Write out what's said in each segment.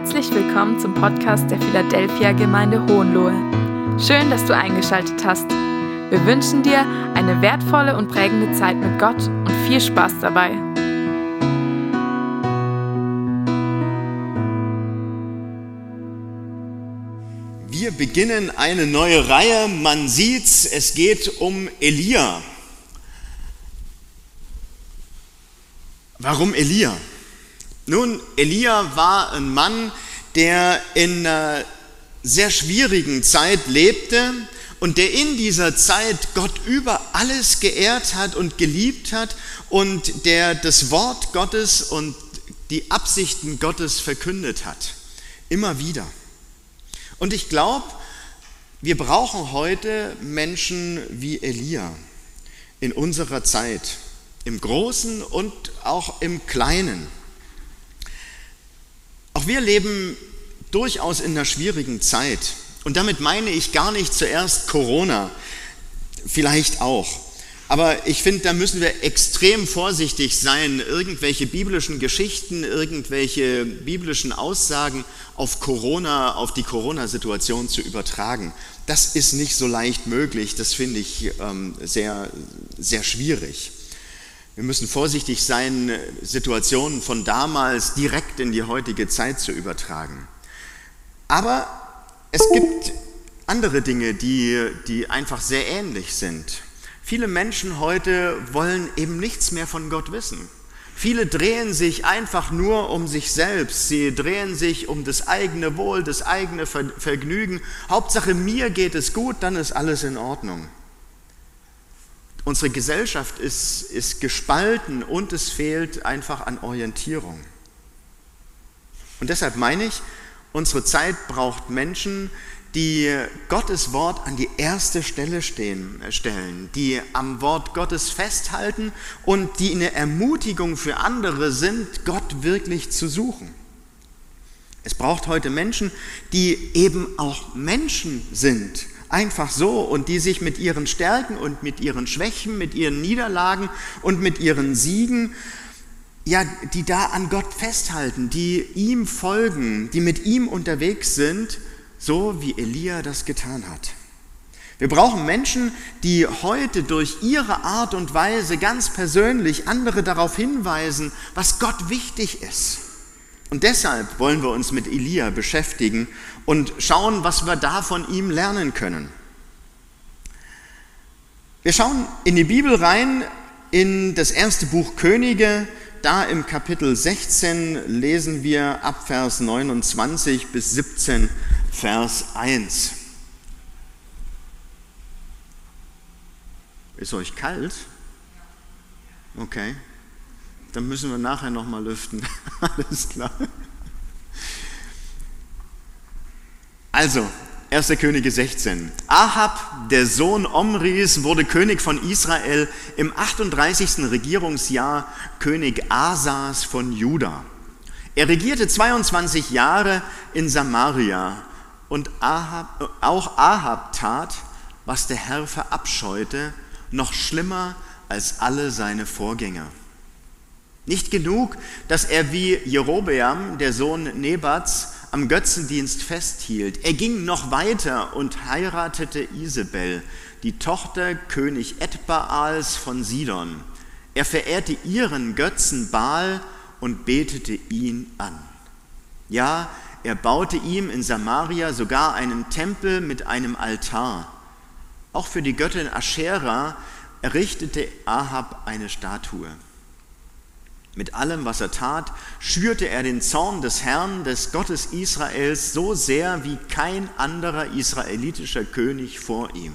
Herzlich willkommen zum Podcast der Philadelphia Gemeinde Hohenlohe. Schön, dass du eingeschaltet hast. Wir wünschen dir eine wertvolle und prägende Zeit mit Gott und viel Spaß dabei. Wir beginnen eine neue Reihe. Man sieht's, es geht um Elia. Warum Elia? Nun, Elia war ein Mann, der in einer sehr schwierigen Zeit lebte und der in dieser Zeit Gott über alles geehrt hat und geliebt hat und der das Wort Gottes und die Absichten Gottes verkündet hat. Immer wieder. Und ich glaube, wir brauchen heute Menschen wie Elia in unserer Zeit, im Großen und auch im Kleinen. Auch wir leben durchaus in einer schwierigen Zeit. Und damit meine ich gar nicht zuerst Corona, vielleicht auch. Aber ich finde, da müssen wir extrem vorsichtig sein, irgendwelche biblischen Geschichten, irgendwelche biblischen Aussagen auf Corona, auf die Corona-Situation zu übertragen. Das ist nicht so leicht möglich. Das finde ich ähm, sehr, sehr schwierig. Wir müssen vorsichtig sein, Situationen von damals direkt in die heutige Zeit zu übertragen. Aber es gibt andere Dinge, die, die einfach sehr ähnlich sind. Viele Menschen heute wollen eben nichts mehr von Gott wissen. Viele drehen sich einfach nur um sich selbst. Sie drehen sich um das eigene Wohl, das eigene Vergnügen. Hauptsache mir geht es gut, dann ist alles in Ordnung. Unsere Gesellschaft ist, ist gespalten und es fehlt einfach an Orientierung. Und deshalb meine ich, unsere Zeit braucht Menschen, die Gottes Wort an die erste Stelle stehen, stellen, die am Wort Gottes festhalten und die eine Ermutigung für andere sind, Gott wirklich zu suchen. Es braucht heute Menschen, die eben auch Menschen sind einfach so und die sich mit ihren Stärken und mit ihren Schwächen, mit ihren Niederlagen und mit ihren Siegen, ja, die da an Gott festhalten, die ihm folgen, die mit ihm unterwegs sind, so wie Elia das getan hat. Wir brauchen Menschen, die heute durch ihre Art und Weise ganz persönlich andere darauf hinweisen, was Gott wichtig ist. Und deshalb wollen wir uns mit Elia beschäftigen und schauen, was wir da von ihm lernen können. Wir schauen in die Bibel rein, in das erste Buch Könige. Da im Kapitel 16 lesen wir ab Vers 29 bis 17 Vers 1. Ist euch kalt? Okay. Dann müssen wir nachher nochmal lüften. Alles klar. Also, 1. Könige 16. Ahab, der Sohn Omris, wurde König von Israel im 38. Regierungsjahr König Asas von Juda. Er regierte 22 Jahre in Samaria und Ahab, auch Ahab tat, was der Herr verabscheute, noch schlimmer als alle seine Vorgänger. Nicht genug, dass er wie Jerobeam, der Sohn Nebats, am Götzendienst festhielt. Er ging noch weiter und heiratete Isabel, die Tochter König Edbaals von Sidon. Er verehrte ihren Götzen Baal und betete ihn an. Ja, er baute ihm in Samaria sogar einen Tempel mit einem Altar. Auch für die Göttin Aschera errichtete Ahab eine Statue. Mit allem, was er tat, schürte er den Zorn des Herrn, des Gottes Israels, so sehr wie kein anderer israelitischer König vor ihm.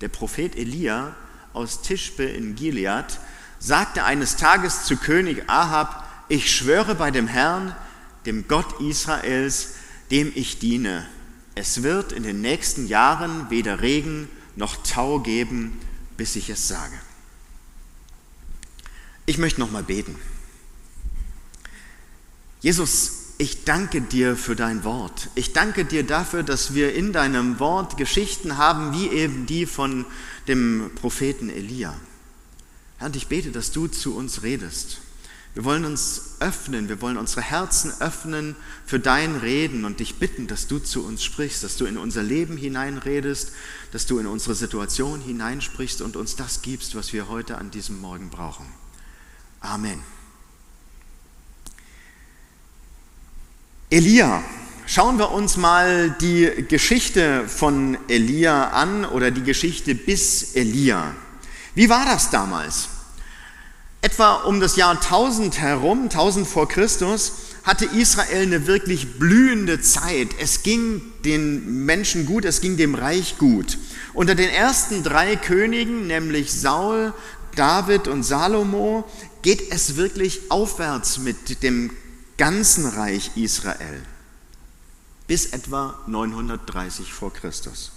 Der Prophet Elia aus Tischbe in Gilead sagte eines Tages zu König Ahab, ich schwöre bei dem Herrn, dem Gott Israels, dem ich diene, es wird in den nächsten Jahren weder Regen noch Tau geben, bis ich es sage. Ich möchte noch mal beten. Jesus, ich danke dir für dein Wort. Ich danke dir dafür, dass wir in deinem Wort Geschichten haben, wie eben die von dem Propheten Elia. Herr, ich bete, dass du zu uns redest. Wir wollen uns öffnen, wir wollen unsere Herzen öffnen für dein Reden und dich bitten, dass du zu uns sprichst, dass du in unser Leben hineinredest, dass du in unsere Situation hineinsprichst und uns das gibst, was wir heute an diesem Morgen brauchen. Amen. Elia. Schauen wir uns mal die Geschichte von Elia an oder die Geschichte bis Elia. Wie war das damals? Etwa um das Jahr 1000 herum, 1000 vor Christus, hatte Israel eine wirklich blühende Zeit. Es ging den Menschen gut, es ging dem Reich gut. Unter den ersten drei Königen, nämlich Saul, David und Salomo, geht es wirklich aufwärts mit dem ganzen Reich Israel bis etwa 930 vor Christus.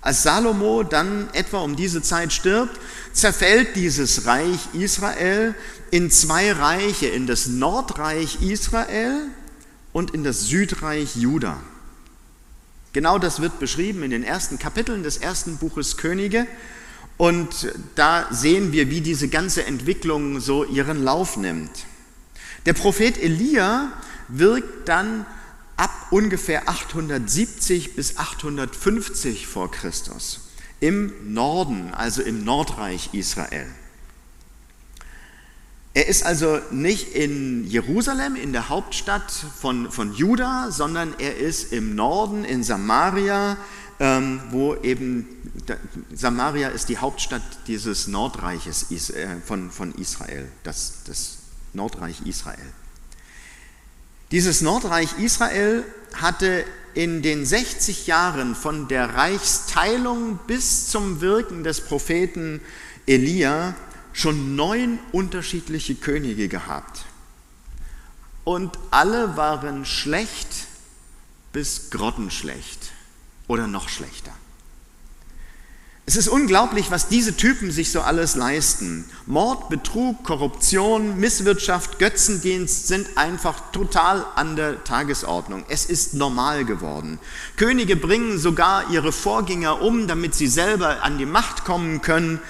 Als Salomo dann etwa um diese Zeit stirbt, zerfällt dieses Reich Israel in zwei Reiche, in das Nordreich Israel und in das Südreich Juda. Genau das wird beschrieben in den ersten Kapiteln des ersten Buches Könige. Und da sehen wir, wie diese ganze Entwicklung so ihren Lauf nimmt. Der Prophet Elia wirkt dann ab ungefähr 870 bis 850 vor Christus im Norden, also im Nordreich Israel. Er ist also nicht in Jerusalem, in der Hauptstadt von, von Juda, sondern er ist im Norden, in Samaria, wo eben Samaria ist die Hauptstadt dieses Nordreiches äh, von, von Israel, das, das Nordreich Israel. Dieses Nordreich Israel hatte in den 60 Jahren von der Reichsteilung bis zum Wirken des Propheten Elia schon neun unterschiedliche Könige gehabt. Und alle waren schlecht bis grottenschlecht oder noch schlechter. Es ist unglaublich, was diese Typen sich so alles leisten. Mord, Betrug, Korruption, Misswirtschaft, Götzendienst sind einfach total an der Tagesordnung. Es ist normal geworden. Könige bringen sogar ihre Vorgänger um, damit sie selber an die Macht kommen können.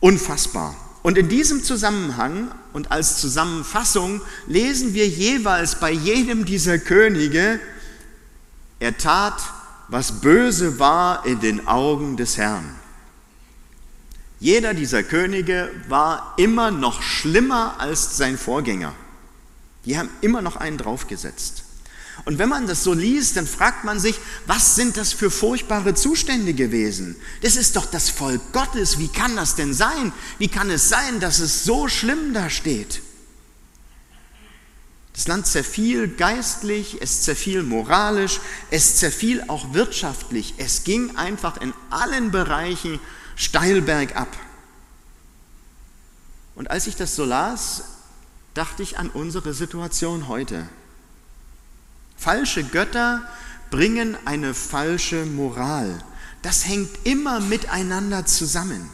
Unfassbar. Und in diesem Zusammenhang und als Zusammenfassung lesen wir jeweils bei jedem dieser Könige, er tat was böse war in den Augen des Herrn. Jeder dieser Könige war immer noch schlimmer als sein Vorgänger. Die haben immer noch einen draufgesetzt. Und wenn man das so liest, dann fragt man sich, was sind das für furchtbare Zustände gewesen? Das ist doch das Volk Gottes. Wie kann das denn sein? Wie kann es sein, dass es so schlimm da steht? Das Land zerfiel geistlich, es zerfiel moralisch, es zerfiel auch wirtschaftlich. Es ging einfach in allen Bereichen steil bergab. Und als ich das so las, dachte ich an unsere Situation heute. Falsche Götter bringen eine falsche Moral. Das hängt immer miteinander zusammen.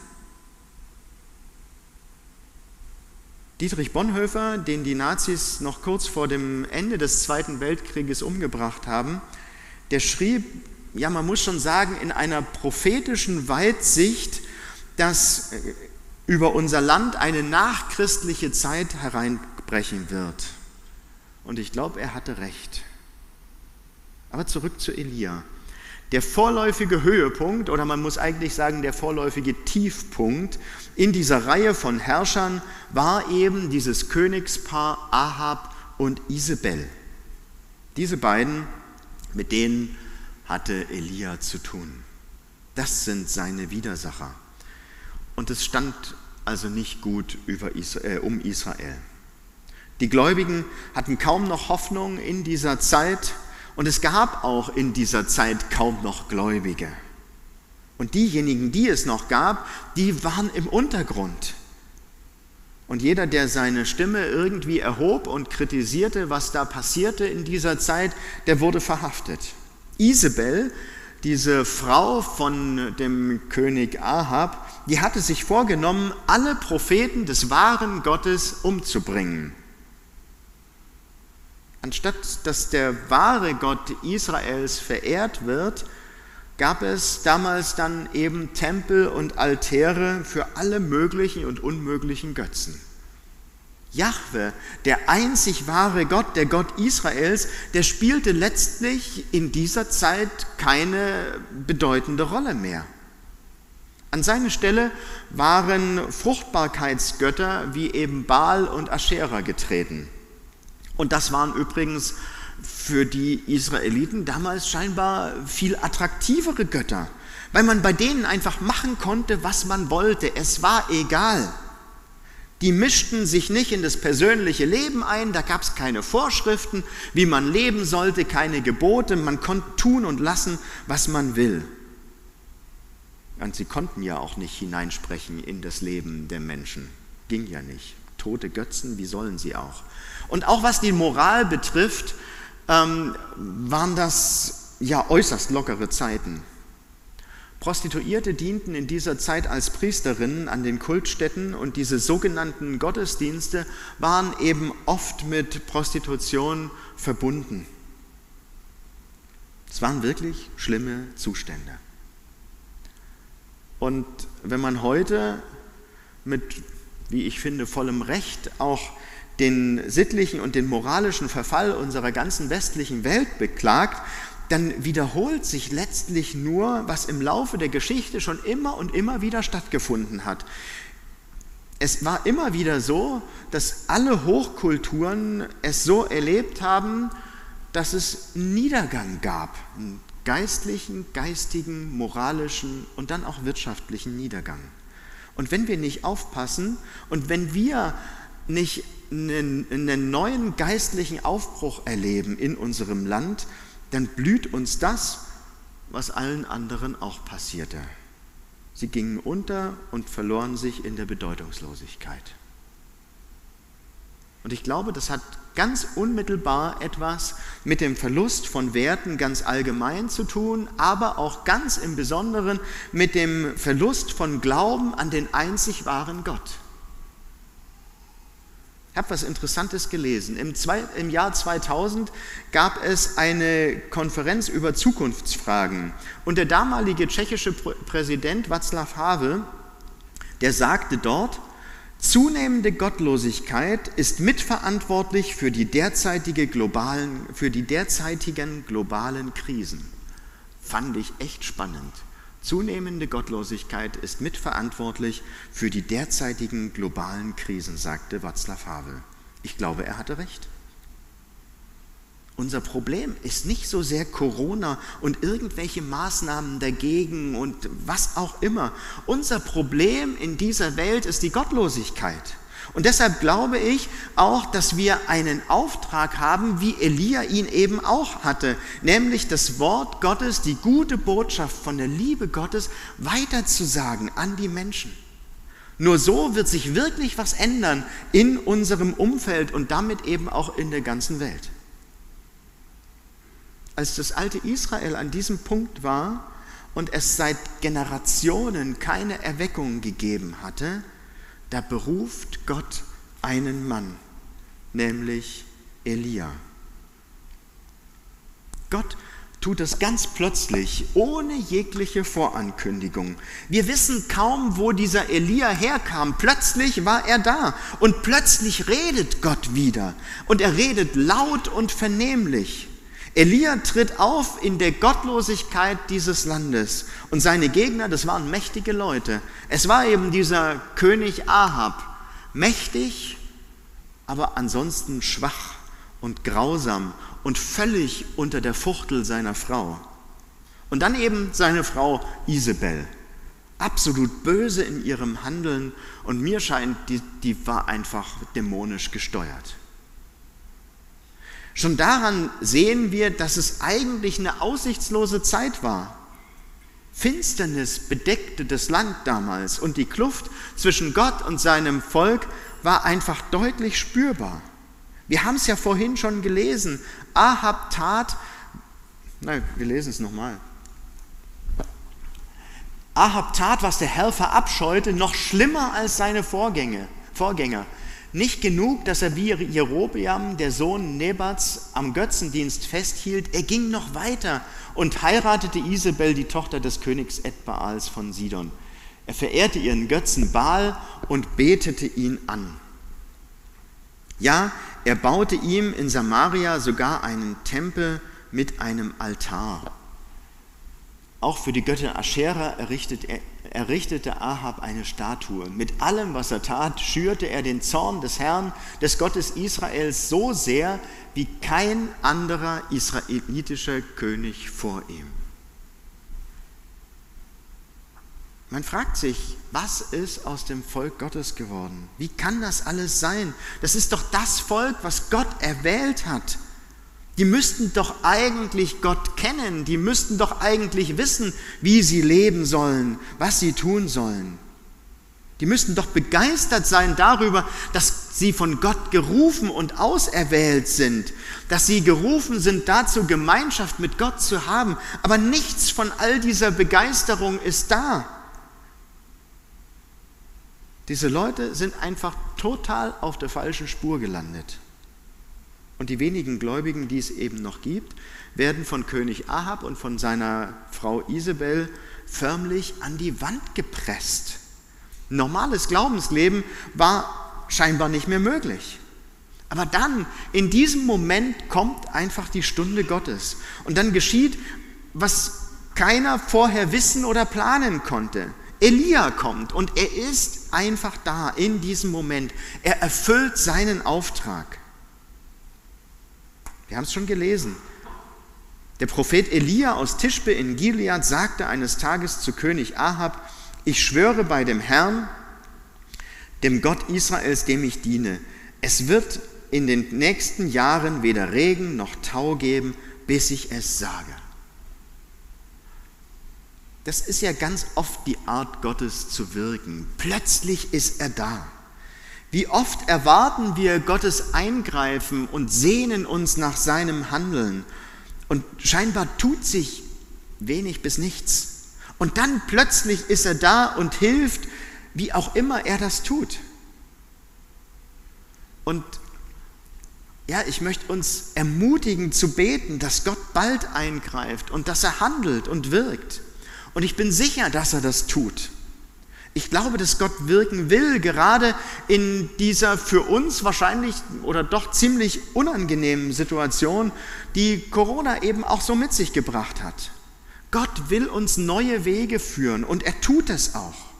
Dietrich Bonhoeffer, den die Nazis noch kurz vor dem Ende des Zweiten Weltkrieges umgebracht haben, der schrieb, ja man muss schon sagen, in einer prophetischen Weitsicht, dass äh, über unser Land eine nachchristliche Zeit hereinbrechen wird. Und ich glaube, er hatte recht. Aber zurück zu Elia. Der vorläufige Höhepunkt, oder man muss eigentlich sagen, der vorläufige Tiefpunkt in dieser Reihe von Herrschern war eben dieses Königspaar Ahab und Isabel. Diese beiden, mit denen hatte Elia zu tun. Das sind seine Widersacher. Und es stand also nicht gut Israel, äh, um Israel. Die Gläubigen hatten kaum noch Hoffnung in dieser Zeit und es gab auch in dieser Zeit kaum noch Gläubige. Und diejenigen, die es noch gab, die waren im Untergrund. Und jeder, der seine Stimme irgendwie erhob und kritisierte, was da passierte in dieser Zeit, der wurde verhaftet. Isabel, diese Frau von dem König Ahab, die hatte sich vorgenommen, alle Propheten des wahren Gottes umzubringen. Anstatt dass der wahre Gott Israels verehrt wird, gab es damals dann eben Tempel und Altäre für alle möglichen und unmöglichen Götzen. Jahwe, der einzig wahre Gott, der Gott Israels, der spielte letztlich in dieser Zeit keine bedeutende Rolle mehr. An seine Stelle waren Fruchtbarkeitsgötter wie eben Baal und Aschera getreten. Und das waren übrigens für die Israeliten damals scheinbar viel attraktivere Götter, weil man bei denen einfach machen konnte, was man wollte. Es war egal. Die mischten sich nicht in das persönliche Leben ein, da gab es keine Vorschriften, wie man leben sollte, keine Gebote, man konnte tun und lassen, was man will. Und sie konnten ja auch nicht hineinsprechen in das Leben der Menschen. Ging ja nicht. Tote Götzen, wie sollen sie auch? Und auch was die Moral betrifft, ähm, waren das ja äußerst lockere Zeiten. Prostituierte dienten in dieser Zeit als Priesterinnen an den Kultstätten und diese sogenannten Gottesdienste waren eben oft mit Prostitution verbunden. Es waren wirklich schlimme Zustände. Und wenn man heute mit, wie ich finde, vollem Recht auch den sittlichen und den moralischen Verfall unserer ganzen westlichen Welt beklagt, dann wiederholt sich letztlich nur, was im Laufe der Geschichte schon immer und immer wieder stattgefunden hat. Es war immer wieder so, dass alle Hochkulturen es so erlebt haben, dass es Niedergang gab, einen geistlichen, geistigen, moralischen und dann auch wirtschaftlichen Niedergang. Und wenn wir nicht aufpassen und wenn wir nicht einen, einen neuen geistlichen Aufbruch erleben in unserem Land, dann blüht uns das, was allen anderen auch passierte. Sie gingen unter und verloren sich in der Bedeutungslosigkeit. Und ich glaube, das hat ganz unmittelbar etwas mit dem Verlust von Werten ganz allgemein zu tun, aber auch ganz im Besonderen mit dem Verlust von Glauben an den einzig wahren Gott. Ich habe was Interessantes gelesen. Im, zwei, Im, Jahr 2000 gab es eine Konferenz über Zukunftsfragen. Und der damalige tschechische Präsident Václav Havel, der sagte dort, zunehmende Gottlosigkeit ist mitverantwortlich für die, derzeitige globalen, für die derzeitigen globalen Krisen. Fand ich echt spannend. Zunehmende Gottlosigkeit ist mitverantwortlich für die derzeitigen globalen Krisen, sagte Václav Havel. Ich glaube, er hatte recht. Unser Problem ist nicht so sehr Corona und irgendwelche Maßnahmen dagegen und was auch immer. Unser Problem in dieser Welt ist die Gottlosigkeit. Und deshalb glaube ich auch, dass wir einen Auftrag haben, wie Elia ihn eben auch hatte, nämlich das Wort Gottes, die gute Botschaft von der Liebe Gottes weiterzusagen an die Menschen. Nur so wird sich wirklich was ändern in unserem Umfeld und damit eben auch in der ganzen Welt. Als das alte Israel an diesem Punkt war und es seit Generationen keine Erweckung gegeben hatte, da beruft Gott einen Mann, nämlich Elia. Gott tut es ganz plötzlich, ohne jegliche Vorankündigung. Wir wissen kaum, wo dieser Elia herkam. Plötzlich war er da und plötzlich redet Gott wieder. Und er redet laut und vernehmlich. Elia tritt auf in der Gottlosigkeit dieses Landes und seine Gegner, das waren mächtige Leute. Es war eben dieser König Ahab, mächtig, aber ansonsten schwach und grausam und völlig unter der Fuchtel seiner Frau. Und dann eben seine Frau Isabel, absolut böse in ihrem Handeln und mir scheint, die, die war einfach dämonisch gesteuert. Schon daran sehen wir, dass es eigentlich eine aussichtslose Zeit war. Finsternis bedeckte das Land damals und die Kluft zwischen Gott und seinem Volk war einfach deutlich spürbar. Wir haben es ja vorhin schon gelesen. Ahab tat, nein, wir lesen es nochmal. Ahab tat, was der Herr verabscheute, noch schlimmer als seine Vorgänger. Vorgänger. Nicht genug, dass er wie Jerobeam, der Sohn Nebats, am Götzendienst festhielt, er ging noch weiter und heiratete Isabel, die Tochter des Königs Edbaals von Sidon. Er verehrte ihren Götzen Baal und betete ihn an. Ja, er baute ihm in Samaria sogar einen Tempel mit einem Altar. Auch für die Göttin Aschera errichtet er, errichtete Ahab eine Statue. Mit allem, was er tat, schürte er den Zorn des Herrn, des Gottes Israels, so sehr wie kein anderer israelitischer König vor ihm. Man fragt sich, was ist aus dem Volk Gottes geworden? Wie kann das alles sein? Das ist doch das Volk, was Gott erwählt hat. Die müssten doch eigentlich Gott kennen, die müssten doch eigentlich wissen, wie sie leben sollen, was sie tun sollen. Die müssten doch begeistert sein darüber, dass sie von Gott gerufen und auserwählt sind, dass sie gerufen sind dazu, Gemeinschaft mit Gott zu haben. Aber nichts von all dieser Begeisterung ist da. Diese Leute sind einfach total auf der falschen Spur gelandet. Und die wenigen Gläubigen, die es eben noch gibt, werden von König Ahab und von seiner Frau Isabel förmlich an die Wand gepresst. Normales Glaubensleben war scheinbar nicht mehr möglich. Aber dann, in diesem Moment, kommt einfach die Stunde Gottes. Und dann geschieht, was keiner vorher wissen oder planen konnte. Elia kommt und er ist einfach da in diesem Moment. Er erfüllt seinen Auftrag. Wir haben es schon gelesen. Der Prophet Elia aus Tischbe in Gilead sagte eines Tages zu König Ahab, ich schwöre bei dem Herrn, dem Gott Israels, dem ich diene, es wird in den nächsten Jahren weder Regen noch Tau geben, bis ich es sage. Das ist ja ganz oft die Art Gottes zu wirken. Plötzlich ist er da. Wie oft erwarten wir Gottes Eingreifen und sehnen uns nach seinem Handeln. Und scheinbar tut sich wenig bis nichts. Und dann plötzlich ist er da und hilft, wie auch immer er das tut. Und ja, ich möchte uns ermutigen zu beten, dass Gott bald eingreift und dass er handelt und wirkt. Und ich bin sicher, dass er das tut. Ich glaube, dass Gott wirken will, gerade in dieser für uns wahrscheinlich oder doch ziemlich unangenehmen Situation, die Corona eben auch so mit sich gebracht hat. Gott will uns neue Wege führen und er tut es auch.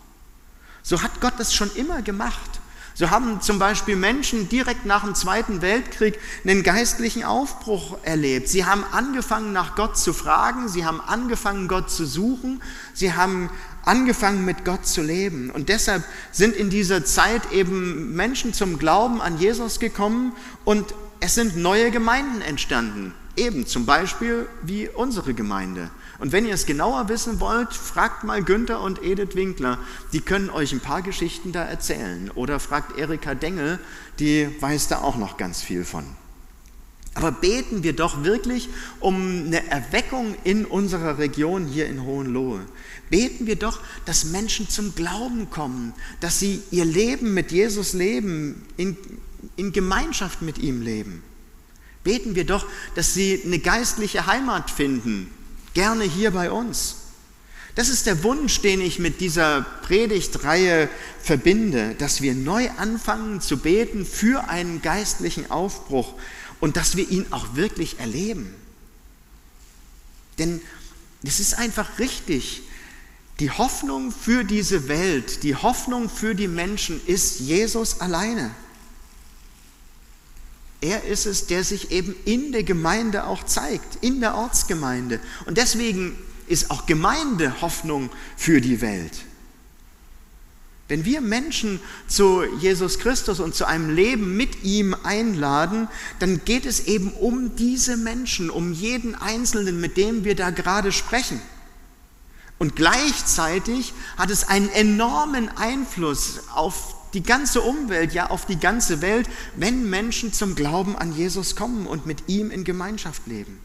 So hat Gott das schon immer gemacht. So haben zum Beispiel Menschen direkt nach dem Zweiten Weltkrieg einen geistlichen Aufbruch erlebt. Sie haben angefangen, nach Gott zu fragen, sie haben angefangen, Gott zu suchen, sie haben angefangen, mit Gott zu leben. Und deshalb sind in dieser Zeit eben Menschen zum Glauben an Jesus gekommen und es sind neue Gemeinden entstanden. Eben zum Beispiel wie unsere Gemeinde. Und wenn ihr es genauer wissen wollt, fragt mal Günther und Edith Winkler. Die können euch ein paar Geschichten da erzählen. Oder fragt Erika Dengel, die weiß da auch noch ganz viel von. Aber beten wir doch wirklich um eine Erweckung in unserer Region hier in Hohenlohe. Beten wir doch, dass Menschen zum Glauben kommen, dass sie ihr Leben mit Jesus leben, in, in Gemeinschaft mit ihm leben. Beten wir doch, dass sie eine geistliche Heimat finden, gerne hier bei uns. Das ist der Wunsch, den ich mit dieser Predigtreihe verbinde, dass wir neu anfangen zu beten für einen geistlichen Aufbruch und dass wir ihn auch wirklich erleben. Denn es ist einfach richtig, die Hoffnung für diese Welt, die Hoffnung für die Menschen ist Jesus alleine. Er ist es, der sich eben in der Gemeinde auch zeigt, in der Ortsgemeinde. Und deswegen ist auch Gemeinde Hoffnung für die Welt. Wenn wir Menschen zu Jesus Christus und zu einem Leben mit ihm einladen, dann geht es eben um diese Menschen, um jeden Einzelnen, mit dem wir da gerade sprechen. Und gleichzeitig hat es einen enormen Einfluss auf die ganze Umwelt, ja auf die ganze Welt, wenn Menschen zum Glauben an Jesus kommen und mit ihm in Gemeinschaft leben.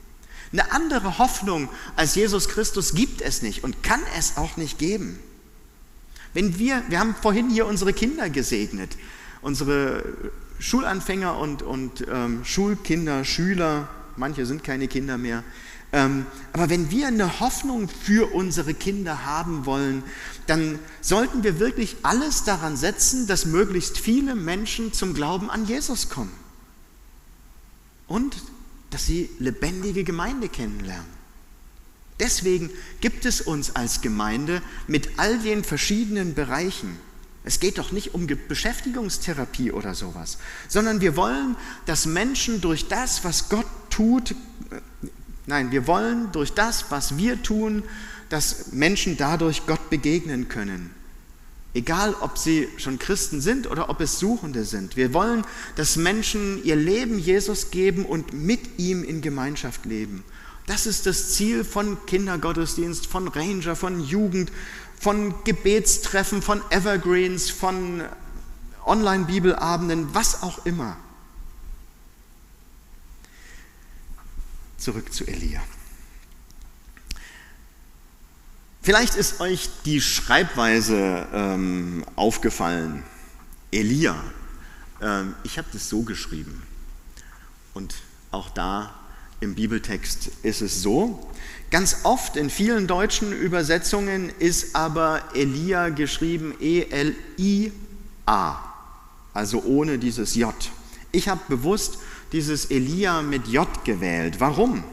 Eine andere Hoffnung als Jesus Christus gibt es nicht und kann es auch nicht geben. Wenn wir, wir haben vorhin hier unsere Kinder gesegnet, unsere Schulanfänger und, und ähm, Schulkinder, Schüler, manche sind keine Kinder mehr, aber wenn wir eine Hoffnung für unsere Kinder haben wollen, dann sollten wir wirklich alles daran setzen, dass möglichst viele Menschen zum Glauben an Jesus kommen. und dass sie lebendige Gemeinde kennenlernen. Deswegen gibt es uns als Gemeinde mit all den verschiedenen Bereichen. Es geht doch nicht um Beschäftigungstherapie oder sowas, sondern wir wollen, dass Menschen durch das, was Gott tut, nein, wir wollen durch das, was wir tun, dass Menschen dadurch Gott begegnen können. Egal, ob sie schon Christen sind oder ob es Suchende sind. Wir wollen, dass Menschen ihr Leben Jesus geben und mit ihm in Gemeinschaft leben. Das ist das Ziel von Kindergottesdienst, von Ranger, von Jugend, von Gebetstreffen, von Evergreens, von Online-Bibelabenden, was auch immer. Zurück zu Elia. Vielleicht ist euch die Schreibweise ähm, aufgefallen. Elia. Ähm, ich habe das so geschrieben. Und auch da im Bibeltext ist es so. Ganz oft in vielen deutschen Übersetzungen ist aber Elia geschrieben E-L-I-A, also ohne dieses J. Ich habe bewusst dieses Elia mit J gewählt. Warum?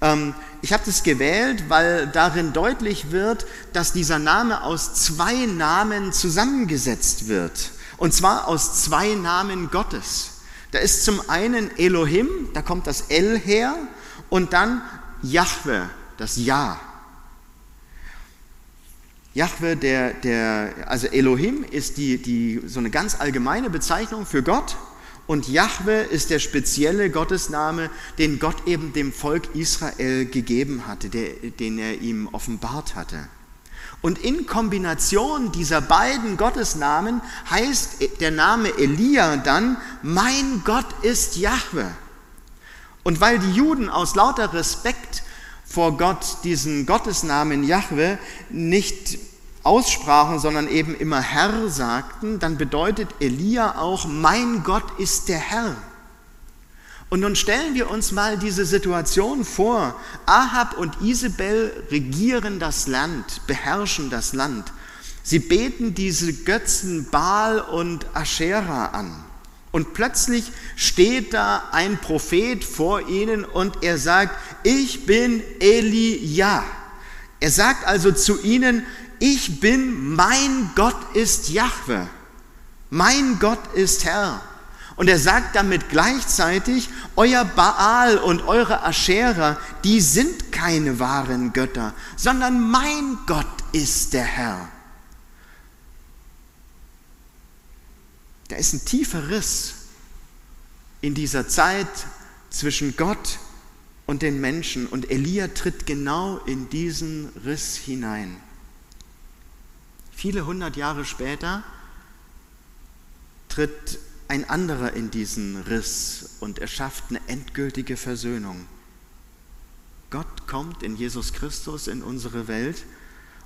Ähm, ich habe das gewählt, weil darin deutlich wird, dass dieser Name aus zwei Namen zusammengesetzt wird. Und zwar aus zwei Namen Gottes. Da ist zum einen Elohim, da kommt das El her, und dann Jahwe, das Ja. Jahwe, der, der, also Elohim ist die, die, so eine ganz allgemeine Bezeichnung für Gott. Und Jahwe ist der spezielle Gottesname, den Gott eben dem Volk Israel gegeben hatte, der, den er ihm offenbart hatte. Und in Kombination dieser beiden Gottesnamen heißt der Name Elia dann, mein Gott ist Jahwe. Und weil die Juden aus lauter Respekt vor Gott diesen Gottesnamen Jahwe nicht aussprachen, sondern eben immer Herr sagten, dann bedeutet Elia auch, mein Gott ist der Herr. Und nun stellen wir uns mal diese Situation vor. Ahab und Isabel regieren das Land, beherrschen das Land. Sie beten diese Götzen Baal und Aschera an. Und plötzlich steht da ein Prophet vor ihnen und er sagt, ich bin Elia. Er sagt also zu ihnen, ich bin, mein Gott ist Jahwe, mein Gott ist Herr. Und er sagt damit gleichzeitig, euer Baal und eure Aschera, die sind keine wahren Götter, sondern mein Gott ist der Herr. Da ist ein tiefer Riss in dieser Zeit zwischen Gott und den Menschen und Elia tritt genau in diesen Riss hinein. Viele hundert Jahre später tritt ein anderer in diesen Riss und erschafft eine endgültige Versöhnung. Gott kommt in Jesus Christus in unsere Welt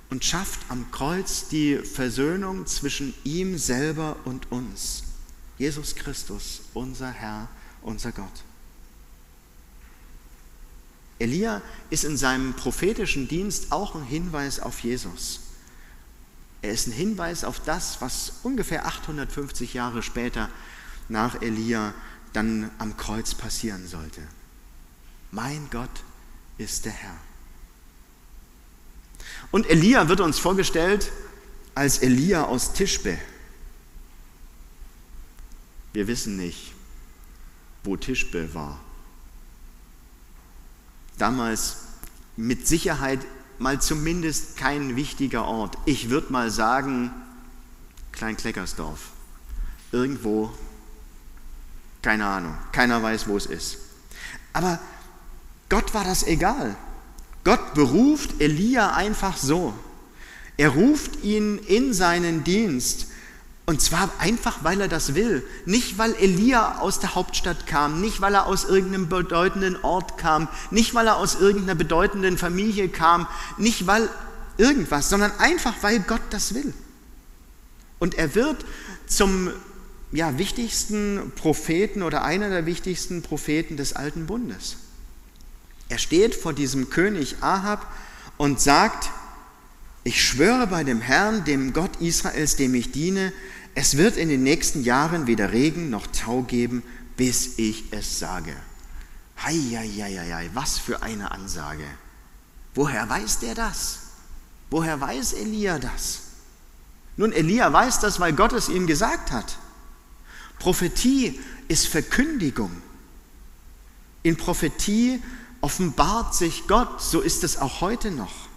und schafft am Kreuz die Versöhnung zwischen ihm selber und uns. Jesus Christus, unser Herr, unser Gott. Elia ist in seinem prophetischen Dienst auch ein Hinweis auf Jesus. Er ist ein Hinweis auf das, was ungefähr 850 Jahre später nach Elia dann am Kreuz passieren sollte. Mein Gott ist der Herr. Und Elia wird uns vorgestellt als Elia aus Tischbe. Wir wissen nicht, wo Tischbe war. Damals mit Sicherheit mal zumindest kein wichtiger Ort. Ich würde mal sagen, Klein-Kleckersdorf. Irgendwo, keine Ahnung, keiner weiß, wo es ist. Aber Gott war das egal. Gott beruft Elia einfach so. Er ruft ihn in seinen Dienst und zwar einfach, weil er das will. Nicht, weil Elia aus der Hauptstadt kam, nicht, weil er aus irgendeinem bedeutenden Ort kam, nicht, weil er aus irgendeiner bedeutenden Familie kam, nicht, weil irgendwas, sondern einfach, weil Gott das will. Und er wird zum ja, wichtigsten Propheten oder einer der wichtigsten Propheten des Alten Bundes. Er steht vor diesem König Ahab und sagt, ich schwöre bei dem Herrn, dem Gott Israels, dem ich diene, es wird in den nächsten Jahren weder Regen noch Tau geben, bis ich es sage. Heieieiei, was für eine Ansage. Woher weiß der das? Woher weiß Elia das? Nun, Elia weiß das, weil Gott es ihm gesagt hat. Prophetie ist Verkündigung. In Prophetie offenbart sich Gott, so ist es auch heute noch.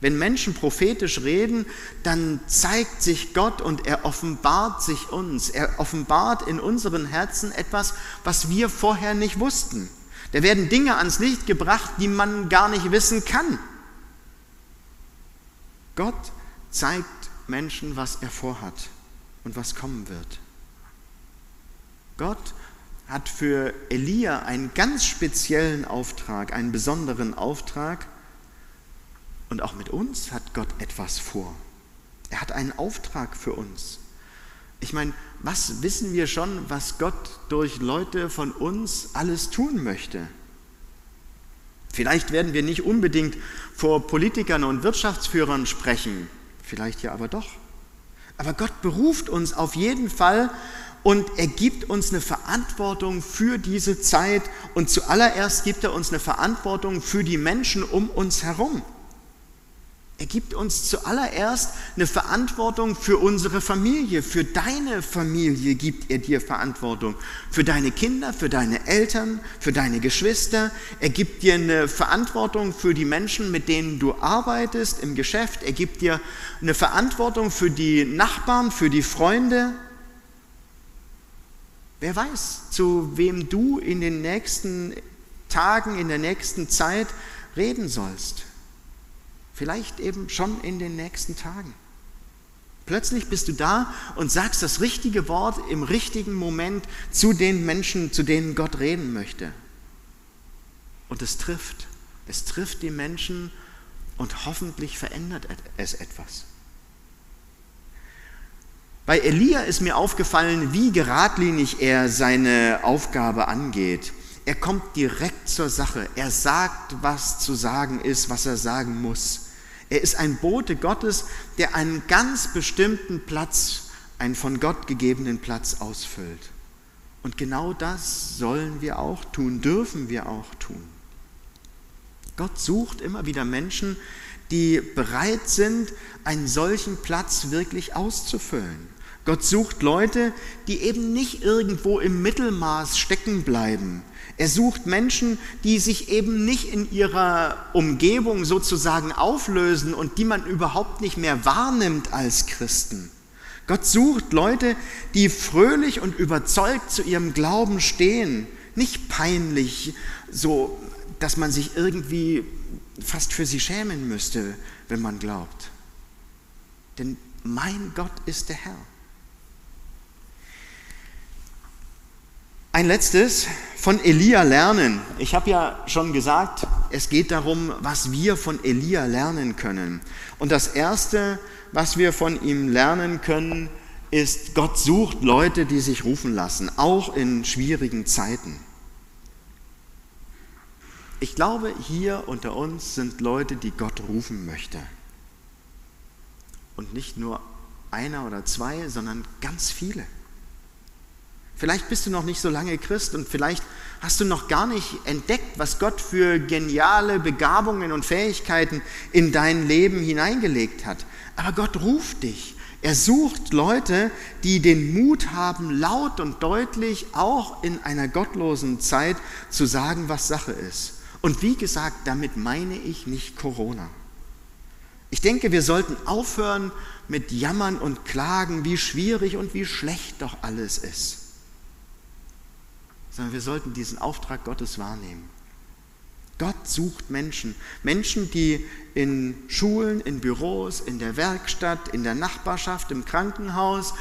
Wenn Menschen prophetisch reden, dann zeigt sich Gott und er offenbart sich uns. Er offenbart in unseren Herzen etwas, was wir vorher nicht wussten. Da werden Dinge ans Licht gebracht, die man gar nicht wissen kann. Gott zeigt Menschen, was er vorhat und was kommen wird. Gott hat für Elia einen ganz speziellen Auftrag, einen besonderen Auftrag. Und auch mit uns hat Gott etwas vor. Er hat einen Auftrag für uns. Ich meine, was wissen wir schon, was Gott durch Leute von uns alles tun möchte? Vielleicht werden wir nicht unbedingt vor Politikern und Wirtschaftsführern sprechen, vielleicht ja aber doch. Aber Gott beruft uns auf jeden Fall und er gibt uns eine Verantwortung für diese Zeit und zuallererst gibt er uns eine Verantwortung für die Menschen um uns herum. Er gibt uns zuallererst eine Verantwortung für unsere Familie, für deine Familie gibt er dir Verantwortung, für deine Kinder, für deine Eltern, für deine Geschwister. Er gibt dir eine Verantwortung für die Menschen, mit denen du arbeitest im Geschäft. Er gibt dir eine Verantwortung für die Nachbarn, für die Freunde. Wer weiß, zu wem du in den nächsten Tagen, in der nächsten Zeit reden sollst. Vielleicht eben schon in den nächsten Tagen. Plötzlich bist du da und sagst das richtige Wort im richtigen Moment zu den Menschen, zu denen Gott reden möchte. Und es trifft. Es trifft die Menschen und hoffentlich verändert es etwas. Bei Elia ist mir aufgefallen, wie geradlinig er seine Aufgabe angeht. Er kommt direkt zur Sache. Er sagt, was zu sagen ist, was er sagen muss. Er ist ein Bote Gottes, der einen ganz bestimmten Platz, einen von Gott gegebenen Platz ausfüllt. Und genau das sollen wir auch tun, dürfen wir auch tun. Gott sucht immer wieder Menschen, die bereit sind, einen solchen Platz wirklich auszufüllen. Gott sucht Leute, die eben nicht irgendwo im Mittelmaß stecken bleiben. Er sucht Menschen, die sich eben nicht in ihrer Umgebung sozusagen auflösen und die man überhaupt nicht mehr wahrnimmt als Christen. Gott sucht Leute, die fröhlich und überzeugt zu ihrem Glauben stehen, nicht peinlich, so dass man sich irgendwie fast für sie schämen müsste, wenn man glaubt. Denn mein Gott ist der Herr. Ein letztes, von Elia lernen. Ich habe ja schon gesagt, es geht darum, was wir von Elia lernen können. Und das Erste, was wir von ihm lernen können, ist, Gott sucht Leute, die sich rufen lassen, auch in schwierigen Zeiten. Ich glaube, hier unter uns sind Leute, die Gott rufen möchte. Und nicht nur einer oder zwei, sondern ganz viele. Vielleicht bist du noch nicht so lange Christ und vielleicht hast du noch gar nicht entdeckt, was Gott für geniale Begabungen und Fähigkeiten in dein Leben hineingelegt hat. Aber Gott ruft dich. Er sucht Leute, die den Mut haben, laut und deutlich auch in einer gottlosen Zeit zu sagen, was Sache ist. Und wie gesagt, damit meine ich nicht Corona. Ich denke, wir sollten aufhören mit Jammern und Klagen, wie schwierig und wie schlecht doch alles ist sondern wir sollten diesen Auftrag Gottes wahrnehmen. Gott sucht Menschen, Menschen, die in Schulen, in Büros, in der Werkstatt, in der Nachbarschaft, im Krankenhaus,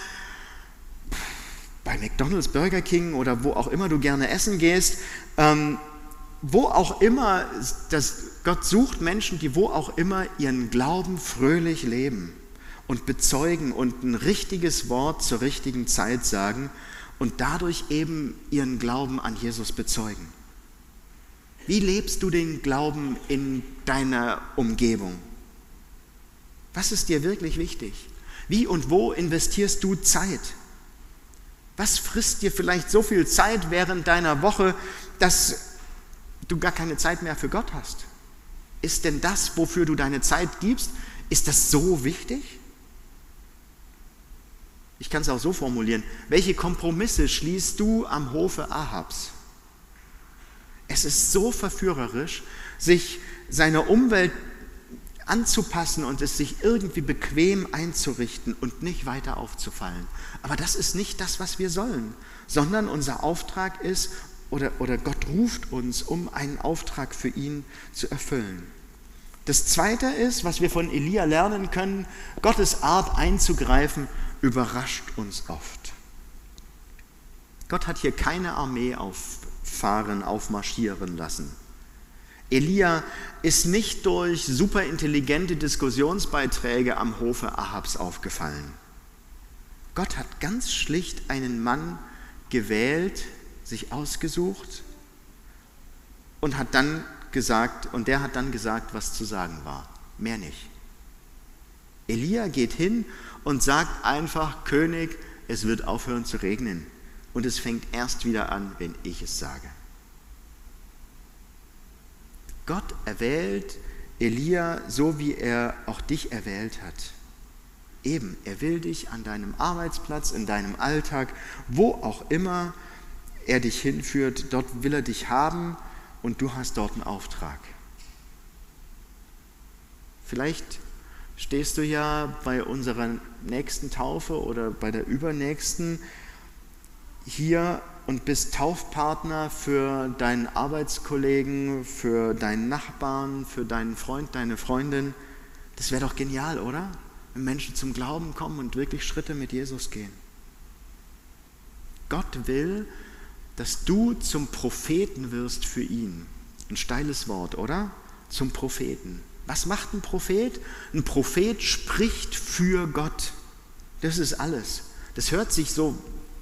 bei McDonald's, Burger King oder wo auch immer du gerne essen gehst, ähm, wo auch immer, das, Gott sucht Menschen, die wo auch immer ihren Glauben fröhlich leben und bezeugen und ein richtiges Wort zur richtigen Zeit sagen und dadurch eben ihren Glauben an Jesus bezeugen. Wie lebst du den Glauben in deiner Umgebung? Was ist dir wirklich wichtig? Wie und wo investierst du Zeit? Was frisst dir vielleicht so viel Zeit während deiner Woche, dass du gar keine Zeit mehr für Gott hast? Ist denn das, wofür du deine Zeit gibst, ist das so wichtig? Ich kann es auch so formulieren. Welche Kompromisse schließt du am Hofe Ahabs? Es ist so verführerisch, sich seiner Umwelt anzupassen und es sich irgendwie bequem einzurichten und nicht weiter aufzufallen. Aber das ist nicht das, was wir sollen, sondern unser Auftrag ist, oder, oder Gott ruft uns, um einen Auftrag für ihn zu erfüllen. Das Zweite ist, was wir von Elia lernen können, Gottes Art einzugreifen überrascht uns oft. Gott hat hier keine Armee auffahren, aufmarschieren lassen. Elia ist nicht durch superintelligente Diskussionsbeiträge am Hofe Ahabs aufgefallen. Gott hat ganz schlicht einen Mann gewählt, sich ausgesucht und hat dann gesagt, und der hat dann gesagt, was zu sagen war. Mehr nicht. Elia geht hin und sagt einfach, König, es wird aufhören zu regnen. Und es fängt erst wieder an, wenn ich es sage. Gott erwählt Elia so, wie er auch dich erwählt hat. Eben, er will dich an deinem Arbeitsplatz, in deinem Alltag, wo auch immer er dich hinführt, dort will er dich haben und du hast dort einen Auftrag. Vielleicht stehst du ja bei unserer nächsten Taufe oder bei der übernächsten hier und bist Taufpartner für deinen Arbeitskollegen, für deinen Nachbarn, für deinen Freund, deine Freundin. Das wäre doch genial, oder? Wenn Menschen zum Glauben kommen und wirklich Schritte mit Jesus gehen. Gott will, dass du zum Propheten wirst für ihn. Ein steiles Wort, oder? Zum Propheten. Was macht ein Prophet? Ein Prophet spricht für Gott. Das ist alles. Das hört sich so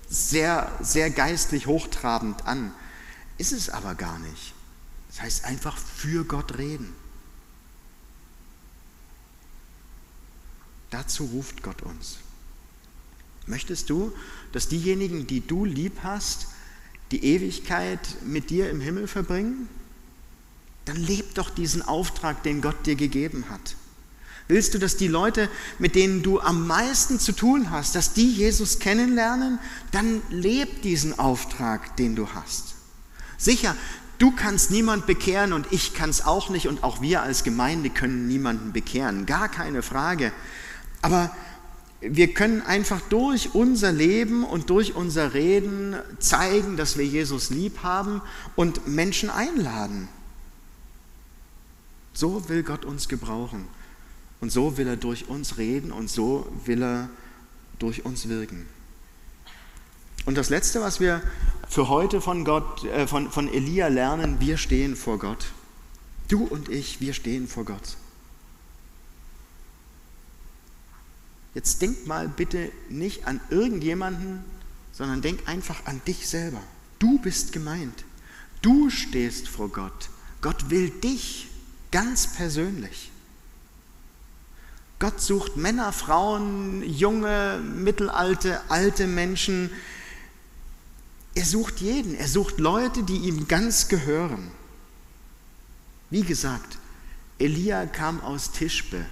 sehr, sehr geistlich hochtrabend an. Ist es aber gar nicht. Das heißt einfach für Gott reden. Dazu ruft Gott uns. Möchtest du, dass diejenigen, die du lieb hast, die Ewigkeit mit dir im Himmel verbringen? Dann leb doch diesen Auftrag, den Gott dir gegeben hat. Willst du, dass die Leute, mit denen du am meisten zu tun hast, dass die Jesus kennenlernen? Dann leb diesen Auftrag, den du hast. Sicher, du kannst niemand bekehren und ich kann es auch nicht und auch wir als Gemeinde können niemanden bekehren, gar keine Frage. Aber wir können einfach durch unser Leben und durch unser Reden zeigen, dass wir Jesus lieb haben und Menschen einladen. So will Gott uns gebrauchen. Und so will er durch uns reden und so will er durch uns wirken. Und das Letzte, was wir für heute von, Gott, äh, von, von Elia lernen, wir stehen vor Gott. Du und ich, wir stehen vor Gott. Jetzt denk mal bitte nicht an irgendjemanden, sondern denk einfach an dich selber. Du bist gemeint. Du stehst vor Gott. Gott will dich ganz persönlich. Gott sucht Männer, Frauen, junge, mittelalte, alte Menschen. Er sucht jeden. Er sucht Leute, die ihm ganz gehören. Wie gesagt, Elia kam aus Tischbe,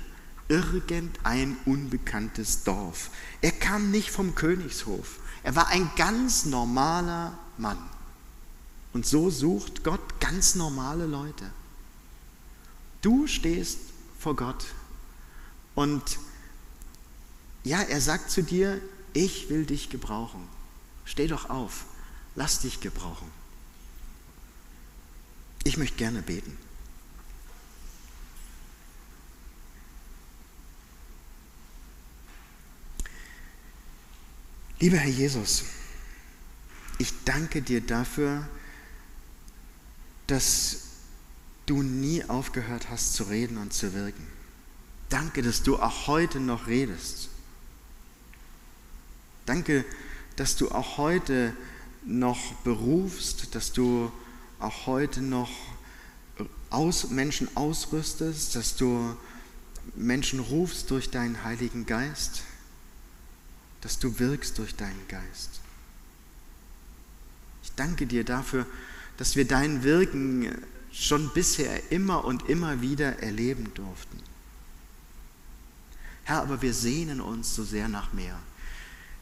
irgendein unbekanntes Dorf. Er kam nicht vom Königshof. Er war ein ganz normaler Mann. Und so sucht Gott ganz normale Leute. Du stehst vor Gott und ja, er sagt zu dir, ich will dich gebrauchen. Steh doch auf, lass dich gebrauchen. Ich möchte gerne beten. Lieber Herr Jesus, ich danke dir dafür, dass du nie aufgehört hast zu reden und zu wirken. Danke, dass du auch heute noch redest. Danke, dass du auch heute noch berufst, dass du auch heute noch aus, Menschen ausrüstest, dass du Menschen rufst durch deinen Heiligen Geist, dass du wirkst durch deinen Geist. Ich danke dir dafür, dass wir dein Wirken schon bisher immer und immer wieder erleben durften. Herr, aber wir sehnen uns so sehr nach mehr.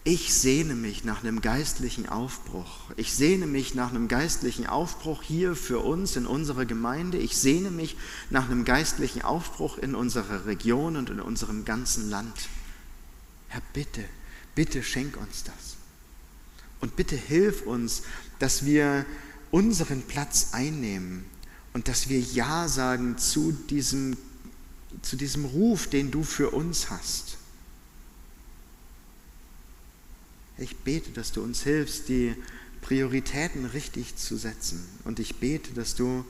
Ich sehne mich nach einem geistlichen Aufbruch. Ich sehne mich nach einem geistlichen Aufbruch hier für uns in unserer Gemeinde. Ich sehne mich nach einem geistlichen Aufbruch in unserer Region und in unserem ganzen Land. Herr, bitte, bitte schenk uns das. Und bitte hilf uns, dass wir unseren Platz einnehmen und dass wir Ja sagen zu diesem, zu diesem Ruf, den du für uns hast. Ich bete, dass du uns hilfst, die Prioritäten richtig zu setzen. Und ich bete, dass du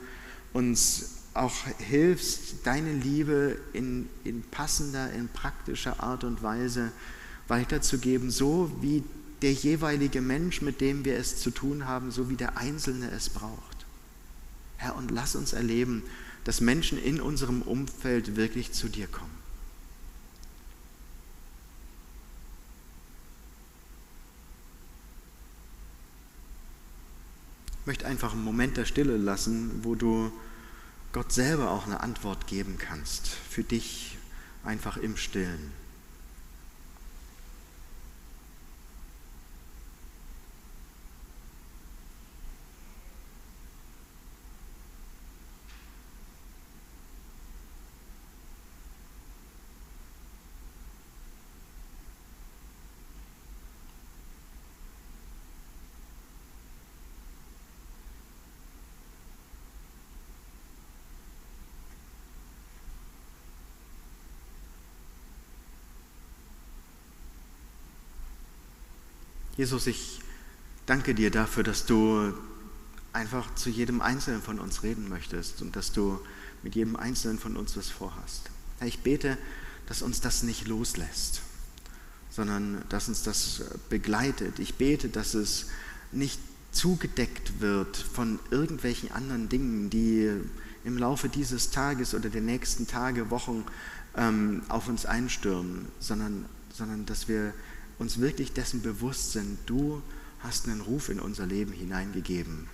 uns auch hilfst, deine Liebe in, in passender, in praktischer Art und Weise weiterzugeben, so wie der jeweilige Mensch, mit dem wir es zu tun haben, so wie der Einzelne es braucht. Herr, und lass uns erleben, dass Menschen in unserem Umfeld wirklich zu dir kommen. Ich möchte einfach einen Moment der Stille lassen, wo du Gott selber auch eine Antwort geben kannst, für dich einfach im Stillen. Jesus, ich danke dir dafür, dass du einfach zu jedem Einzelnen von uns reden möchtest und dass du mit jedem Einzelnen von uns was vorhast. Ich bete, dass uns das nicht loslässt, sondern dass uns das begleitet. Ich bete, dass es nicht zugedeckt wird von irgendwelchen anderen Dingen, die im Laufe dieses Tages oder der nächsten Tage, Wochen ähm, auf uns einstürmen, sondern, sondern dass wir uns wirklich dessen bewusst sind, du hast einen Ruf in unser Leben hineingegeben,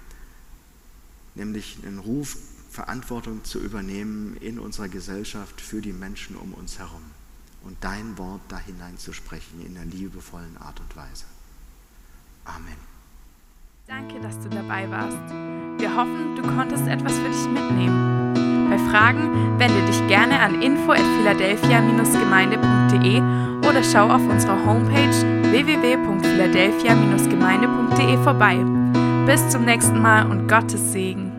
nämlich einen Ruf, Verantwortung zu übernehmen in unserer Gesellschaft für die Menschen um uns herum und dein Wort da hineinzusprechen in einer liebevollen Art und Weise. Amen. Danke, dass du dabei warst. Wir hoffen, du konntest etwas für dich mitnehmen. Bei Fragen wende dich gerne an info at philadelphia-gemeinde.de oder schau auf unserer Homepage www.philadelphia-gemeinde.de vorbei. Bis zum nächsten Mal und Gottes Segen.